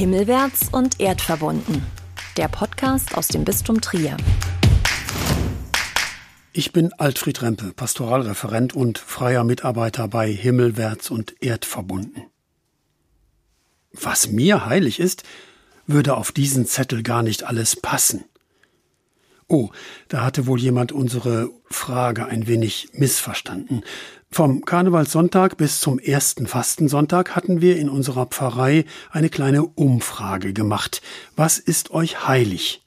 Himmelwärts und erdverbunden. Der Podcast aus dem Bistum Trier. Ich bin Altfried Rempe, Pastoralreferent und freier Mitarbeiter bei Himmelwärts und Erdverbunden. Was mir heilig ist, würde auf diesen Zettel gar nicht alles passen. Oh, da hatte wohl jemand unsere Frage ein wenig missverstanden. Vom Karnevalssonntag bis zum ersten Fastensonntag hatten wir in unserer Pfarrei eine kleine Umfrage gemacht. Was ist euch heilig?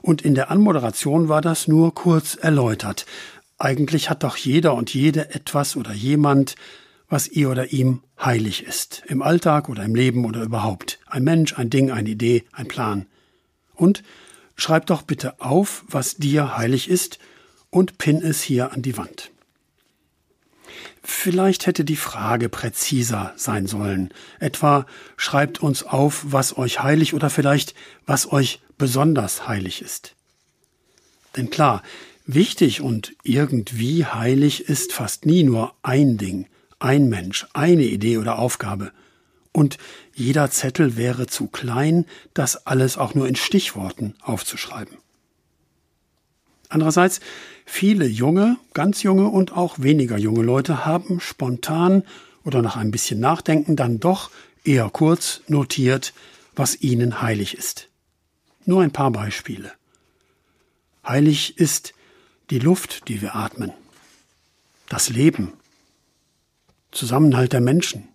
Und in der Anmoderation war das nur kurz erläutert. Eigentlich hat doch jeder und jede etwas oder jemand, was ihr oder ihm heilig ist. Im Alltag oder im Leben oder überhaupt. Ein Mensch, ein Ding, eine Idee, ein Plan. Und schreib doch bitte auf, was dir heilig ist und pin es hier an die Wand. Vielleicht hätte die Frage präziser sein sollen. Etwa schreibt uns auf, was euch heilig oder vielleicht was euch besonders heilig ist. Denn klar, wichtig und irgendwie heilig ist fast nie nur ein Ding, ein Mensch, eine Idee oder Aufgabe. Und jeder Zettel wäre zu klein, das alles auch nur in Stichworten aufzuschreiben. Andererseits, viele junge, ganz junge und auch weniger junge Leute haben spontan oder nach ein bisschen Nachdenken dann doch eher kurz notiert, was ihnen heilig ist. Nur ein paar Beispiele. Heilig ist die Luft, die wir atmen, das Leben, Zusammenhalt der Menschen,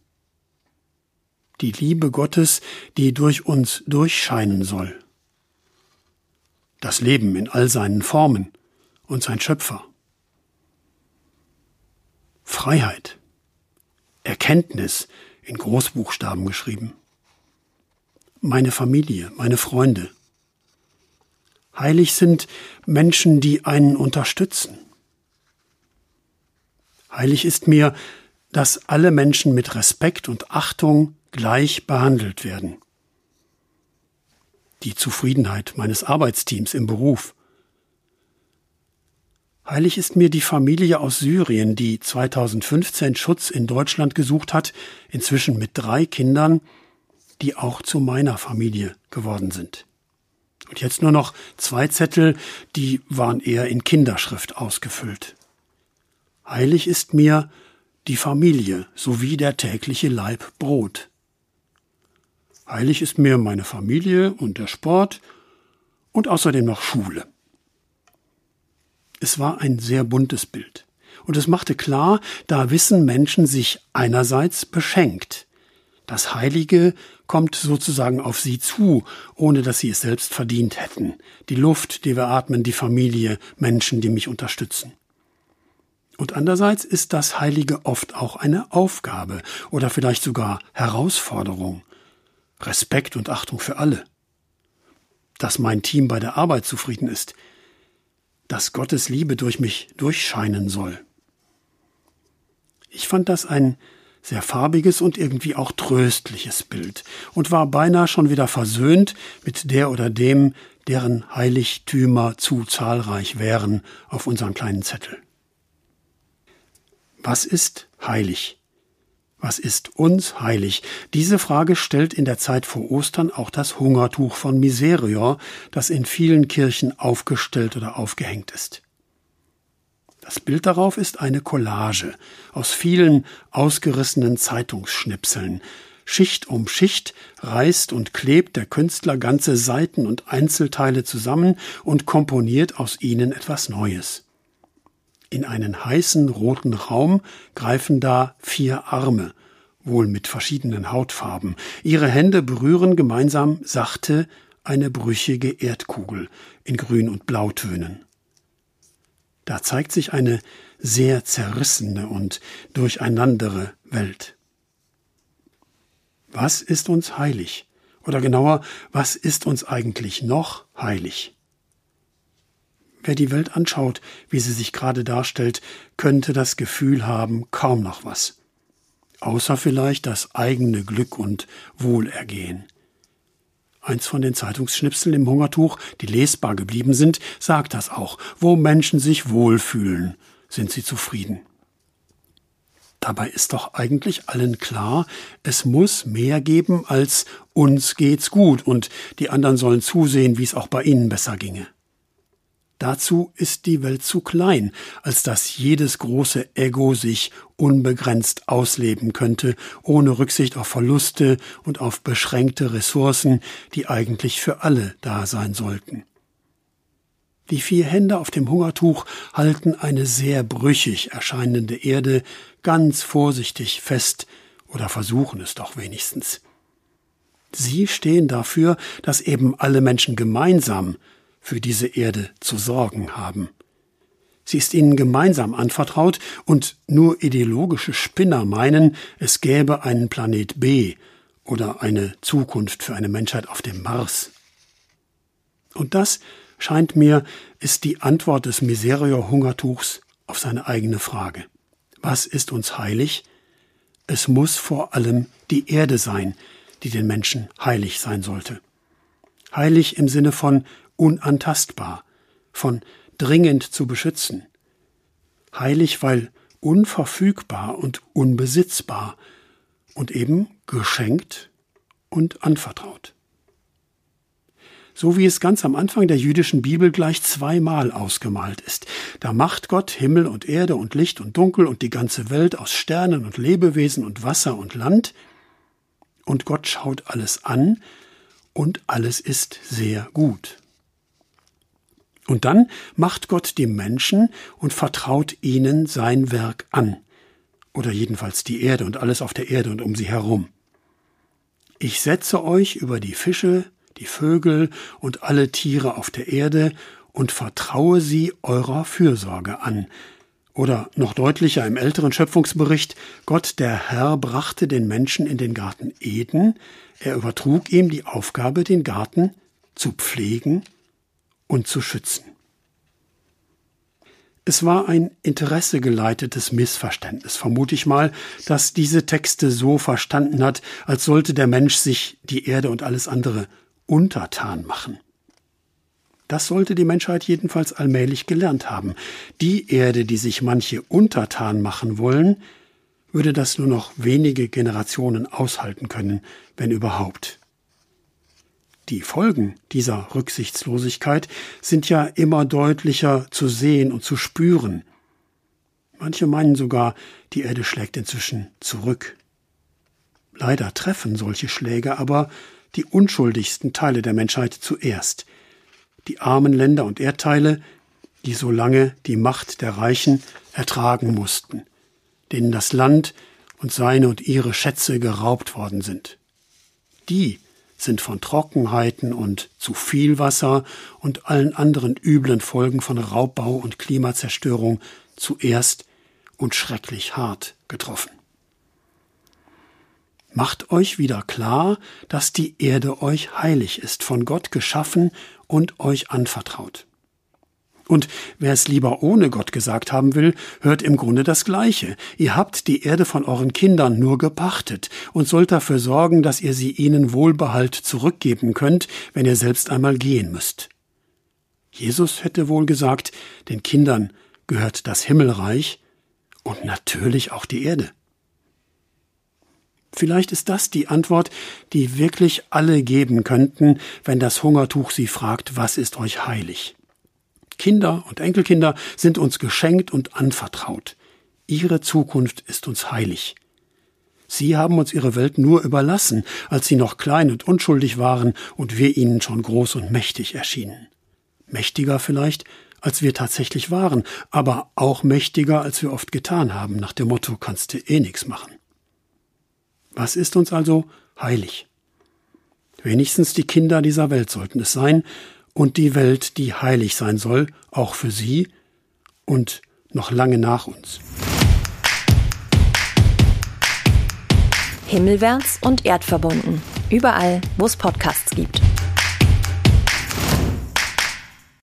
die Liebe Gottes, die durch uns durchscheinen soll, das Leben in all seinen Formen und sein Schöpfer. Freiheit, Erkenntnis in Großbuchstaben geschrieben. Meine Familie, meine Freunde. Heilig sind Menschen, die einen unterstützen. Heilig ist mir, dass alle Menschen mit Respekt und Achtung gleich behandelt werden die Zufriedenheit meines Arbeitsteams im Beruf. Heilig ist mir die Familie aus Syrien, die 2015 Schutz in Deutschland gesucht hat, inzwischen mit drei Kindern, die auch zu meiner Familie geworden sind. Und jetzt nur noch zwei Zettel, die waren eher in Kinderschrift ausgefüllt. Heilig ist mir die Familie sowie der tägliche Leib Brot. Heilig ist mir meine Familie und der Sport und außerdem noch Schule. Es war ein sehr buntes Bild. Und es machte klar, da wissen Menschen sich einerseits beschenkt. Das Heilige kommt sozusagen auf sie zu, ohne dass sie es selbst verdient hätten. Die Luft, die wir atmen, die Familie, Menschen, die mich unterstützen. Und andererseits ist das Heilige oft auch eine Aufgabe oder vielleicht sogar Herausforderung. Respekt und Achtung für alle. Dass mein Team bei der Arbeit zufrieden ist. Dass Gottes Liebe durch mich durchscheinen soll. Ich fand das ein sehr farbiges und irgendwie auch tröstliches Bild und war beinahe schon wieder versöhnt mit der oder dem, deren Heiligtümer zu zahlreich wären auf unserem kleinen Zettel. Was ist heilig? Was ist uns heilig? Diese Frage stellt in der Zeit vor Ostern auch das Hungertuch von Miserior, das in vielen Kirchen aufgestellt oder aufgehängt ist. Das Bild darauf ist eine Collage aus vielen ausgerissenen Zeitungsschnipseln. Schicht um Schicht reißt und klebt der Künstler ganze Seiten und Einzelteile zusammen und komponiert aus ihnen etwas Neues. In einen heißen roten Raum greifen da vier Arme, wohl mit verschiedenen Hautfarben. Ihre Hände berühren gemeinsam sachte eine brüchige Erdkugel in Grün- und Blautönen. Da zeigt sich eine sehr zerrissene und durcheinandere Welt. Was ist uns heilig? Oder genauer, was ist uns eigentlich noch heilig? Wer die Welt anschaut, wie sie sich gerade darstellt, könnte das Gefühl haben, kaum noch was. Außer vielleicht das eigene Glück und Wohlergehen. Eins von den Zeitungsschnipseln im Hungertuch, die lesbar geblieben sind, sagt das auch. Wo Menschen sich wohlfühlen, sind sie zufrieden. Dabei ist doch eigentlich allen klar, es muss mehr geben als uns geht's gut und die anderen sollen zusehen, wie es auch bei ihnen besser ginge. Dazu ist die Welt zu klein, als dass jedes große Ego sich unbegrenzt ausleben könnte, ohne Rücksicht auf Verluste und auf beschränkte Ressourcen, die eigentlich für alle da sein sollten. Die vier Hände auf dem Hungertuch halten eine sehr brüchig erscheinende Erde ganz vorsichtig fest oder versuchen es doch wenigstens. Sie stehen dafür, dass eben alle Menschen gemeinsam für diese Erde zu sorgen haben. Sie ist ihnen gemeinsam anvertraut und nur ideologische Spinner meinen, es gäbe einen Planet B oder eine Zukunft für eine Menschheit auf dem Mars. Und das scheint mir, ist die Antwort des Miserior-Hungertuchs auf seine eigene Frage. Was ist uns heilig? Es muss vor allem die Erde sein, die den Menschen heilig sein sollte. Heilig im Sinne von unantastbar, von dringend zu beschützen. Heilig, weil unverfügbar und unbesitzbar und eben geschenkt und anvertraut so wie es ganz am Anfang der jüdischen Bibel gleich zweimal ausgemalt ist. Da macht Gott Himmel und Erde und Licht und Dunkel und die ganze Welt aus Sternen und Lebewesen und Wasser und Land, und Gott schaut alles an, und alles ist sehr gut. Und dann macht Gott die Menschen und vertraut ihnen sein Werk an, oder jedenfalls die Erde und alles auf der Erde und um sie herum. Ich setze euch über die Fische, die Vögel und alle Tiere auf der Erde und vertraue sie eurer Fürsorge an. Oder noch deutlicher im älteren Schöpfungsbericht, Gott der Herr brachte den Menschen in den Garten Eden, er übertrug ihm die Aufgabe, den Garten zu pflegen und zu schützen. Es war ein interessegeleitetes Missverständnis, vermute ich mal, dass diese Texte so verstanden hat, als sollte der Mensch sich die Erde und alles andere untertan machen. Das sollte die Menschheit jedenfalls allmählich gelernt haben. Die Erde, die sich manche untertan machen wollen, würde das nur noch wenige Generationen aushalten können, wenn überhaupt. Die Folgen dieser Rücksichtslosigkeit sind ja immer deutlicher zu sehen und zu spüren. Manche meinen sogar, die Erde schlägt inzwischen zurück. Leider treffen solche Schläge aber die unschuldigsten Teile der Menschheit zuerst, die armen Länder und Erdteile, die so lange die Macht der Reichen ertragen mussten, denen das Land und seine und ihre Schätze geraubt worden sind. Die sind von Trockenheiten und zu viel Wasser und allen anderen üblen Folgen von Raubbau und Klimazerstörung zuerst und schrecklich hart getroffen. Macht euch wieder klar, dass die Erde euch heilig ist, von Gott geschaffen und euch anvertraut. Und wer es lieber ohne Gott gesagt haben will, hört im Grunde das Gleiche. Ihr habt die Erde von euren Kindern nur gepachtet und sollt dafür sorgen, dass ihr sie ihnen wohlbehalt zurückgeben könnt, wenn ihr selbst einmal gehen müsst. Jesus hätte wohl gesagt, den Kindern gehört das Himmelreich und natürlich auch die Erde. Vielleicht ist das die Antwort, die wirklich alle geben könnten, wenn das Hungertuch sie fragt, was ist euch heilig? Kinder und Enkelkinder sind uns geschenkt und anvertraut. Ihre Zukunft ist uns heilig. Sie haben uns ihre Welt nur überlassen, als sie noch klein und unschuldig waren und wir ihnen schon groß und mächtig erschienen. Mächtiger vielleicht, als wir tatsächlich waren, aber auch mächtiger, als wir oft getan haben, nach dem Motto kannst du eh nix machen. Was ist uns also heilig? Wenigstens die Kinder dieser Welt sollten es sein und die Welt, die heilig sein soll, auch für sie und noch lange nach uns. Himmelwärts und erdverbunden. Überall, wo es Podcasts gibt.